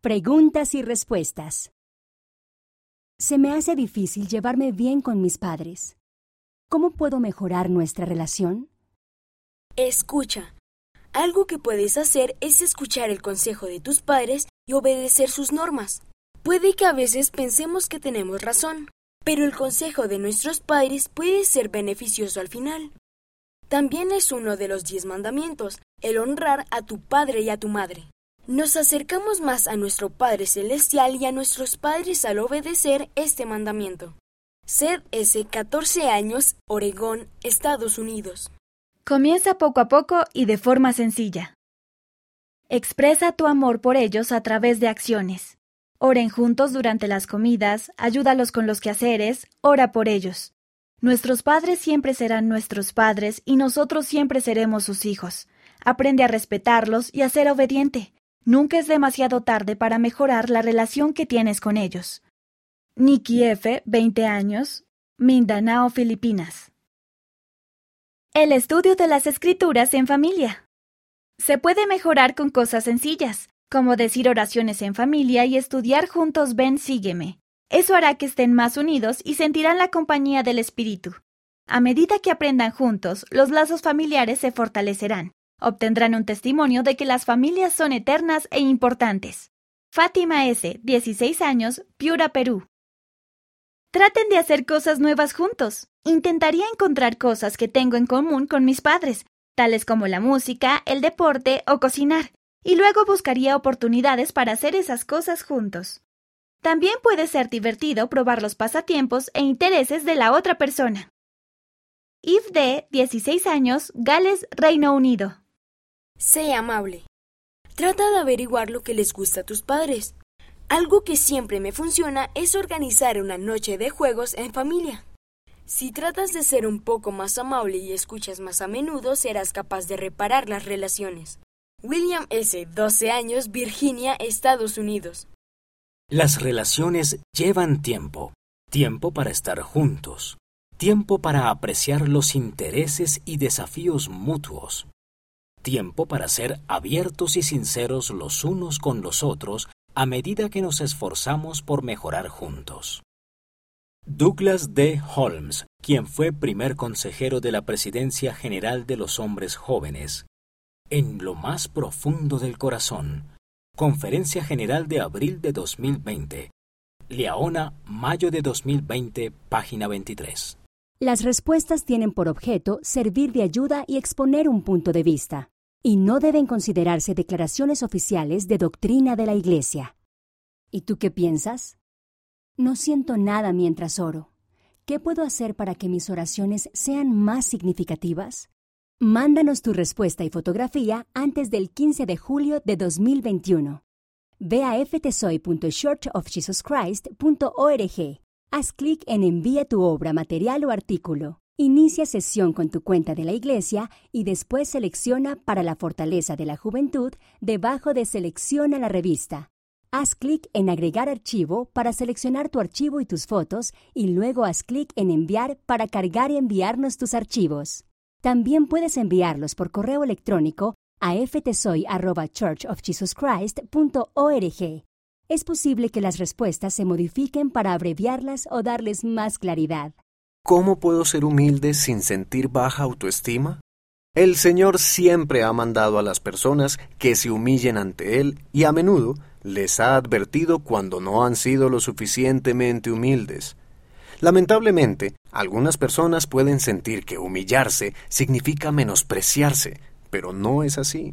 Preguntas y respuestas. Se me hace difícil llevarme bien con mis padres. ¿Cómo puedo mejorar nuestra relación? Escucha. Algo que puedes hacer es escuchar el consejo de tus padres y obedecer sus normas. Puede que a veces pensemos que tenemos razón, pero el consejo de nuestros padres puede ser beneficioso al final. También es uno de los diez mandamientos, el honrar a tu padre y a tu madre. Nos acercamos más a nuestro Padre Celestial y a nuestros padres al obedecer este mandamiento. Sed S. 14 años, Oregón, Estados Unidos. Comienza poco a poco y de forma sencilla. Expresa tu amor por ellos a través de acciones. Oren juntos durante las comidas, ayúdalos con los quehaceres, ora por ellos. Nuestros padres siempre serán nuestros padres y nosotros siempre seremos sus hijos. Aprende a respetarlos y a ser obediente. Nunca es demasiado tarde para mejorar la relación que tienes con ellos. Nikki F., 20 años, Mindanao, Filipinas. El estudio de las escrituras en familia. Se puede mejorar con cosas sencillas, como decir oraciones en familia y estudiar juntos Ven, sígueme. Eso hará que estén más unidos y sentirán la compañía del Espíritu. A medida que aprendan juntos, los lazos familiares se fortalecerán obtendrán un testimonio de que las familias son eternas e importantes. Fátima S., 16 años, Piura, Perú. Traten de hacer cosas nuevas juntos. Intentaría encontrar cosas que tengo en común con mis padres, tales como la música, el deporte o cocinar, y luego buscaría oportunidades para hacer esas cosas juntos. También puede ser divertido probar los pasatiempos e intereses de la otra persona. Yves D., 16 años, Gales, Reino Unido. Sé amable. Trata de averiguar lo que les gusta a tus padres. Algo que siempre me funciona es organizar una noche de juegos en familia. Si tratas de ser un poco más amable y escuchas más a menudo, serás capaz de reparar las relaciones. William S., 12 años, Virginia, Estados Unidos. Las relaciones llevan tiempo. Tiempo para estar juntos. Tiempo para apreciar los intereses y desafíos mutuos tiempo para ser abiertos y sinceros los unos con los otros a medida que nos esforzamos por mejorar juntos. Douglas D. Holmes, quien fue primer consejero de la Presidencia General de los Hombres Jóvenes, en lo más profundo del corazón, Conferencia General de abril de 2020, Leona, mayo de 2020, página 23. Las respuestas tienen por objeto servir de ayuda y exponer un punto de vista y no deben considerarse declaraciones oficiales de doctrina de la Iglesia. ¿Y tú qué piensas? No siento nada mientras oro. ¿Qué puedo hacer para que mis oraciones sean más significativas? Mándanos tu respuesta y fotografía antes del 15 de julio de 2021. Ve a ftsoy.churchofjesuschrist.org. Haz clic en Envía tu obra, material o artículo. Inicia sesión con tu cuenta de la iglesia y después selecciona para la fortaleza de la juventud debajo de Selecciona la revista. Haz clic en Agregar archivo para seleccionar tu archivo y tus fotos y luego haz clic en Enviar para cargar y enviarnos tus archivos. También puedes enviarlos por correo electrónico a ftsoy.churchofjesuschrist.org. Es posible que las respuestas se modifiquen para abreviarlas o darles más claridad. ¿Cómo puedo ser humilde sin sentir baja autoestima? El Señor siempre ha mandado a las personas que se humillen ante Él y a menudo les ha advertido cuando no han sido lo suficientemente humildes. Lamentablemente, algunas personas pueden sentir que humillarse significa menospreciarse, pero no es así.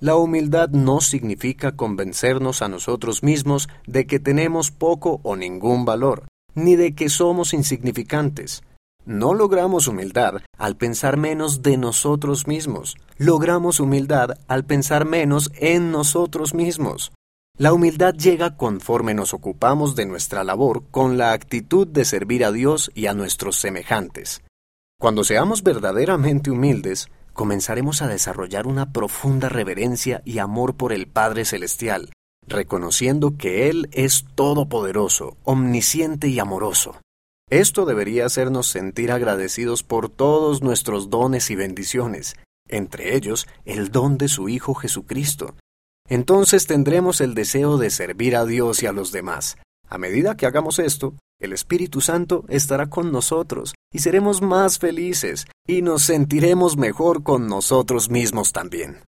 La humildad no significa convencernos a nosotros mismos de que tenemos poco o ningún valor ni de que somos insignificantes. No logramos humildad al pensar menos de nosotros mismos. Logramos humildad al pensar menos en nosotros mismos. La humildad llega conforme nos ocupamos de nuestra labor con la actitud de servir a Dios y a nuestros semejantes. Cuando seamos verdaderamente humildes, comenzaremos a desarrollar una profunda reverencia y amor por el Padre Celestial, reconociendo que Él es todopoderoso, omnisciente y amoroso. Esto debería hacernos sentir agradecidos por todos nuestros dones y bendiciones, entre ellos el don de su Hijo Jesucristo. Entonces tendremos el deseo de servir a Dios y a los demás. A medida que hagamos esto, el Espíritu Santo estará con nosotros y seremos más felices y nos sentiremos mejor con nosotros mismos también.